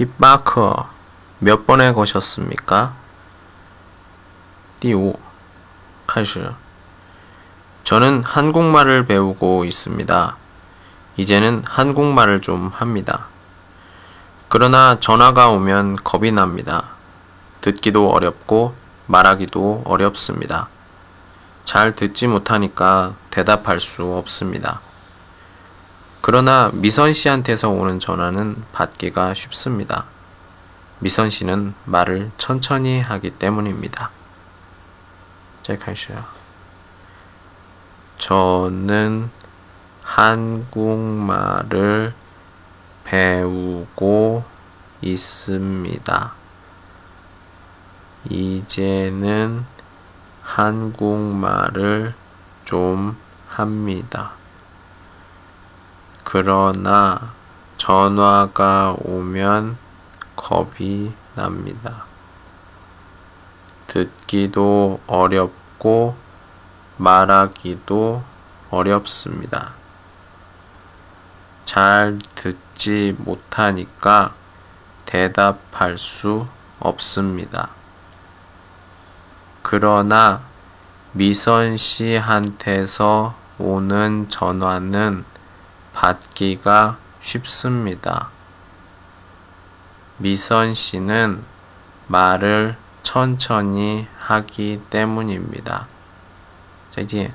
Die 몇 번에 거셨습니까? Die 5 저는 한국말을 배우고 있습니다. 이제는 한국말을 좀 합니다. 그러나 전화가 오면 겁이 납니다. 듣기도 어렵고 말하기도 어렵습니다. 잘 듣지 못하니까 대답할 수 없습니다. 그러나 미선 씨한테서 오는 전화는 받기가 쉽습니다. 미선 씨는 말을 천천히 하기 때문입니다. 시작하시죠. 저는 한국말을 배우고 있습니다. 이제는 한국말을 좀 합니다. 그러나 전화가 오면 겁이 납니다. 듣기도 어렵고 말하기도 어렵습니다. 잘 듣지 못하니까 대답할 수 없습니다. 그러나 미선 씨한테서 오는 전화는 받기가 쉽습니다. 미선 씨는 말을 천천히 하기 때문입니다. 再见.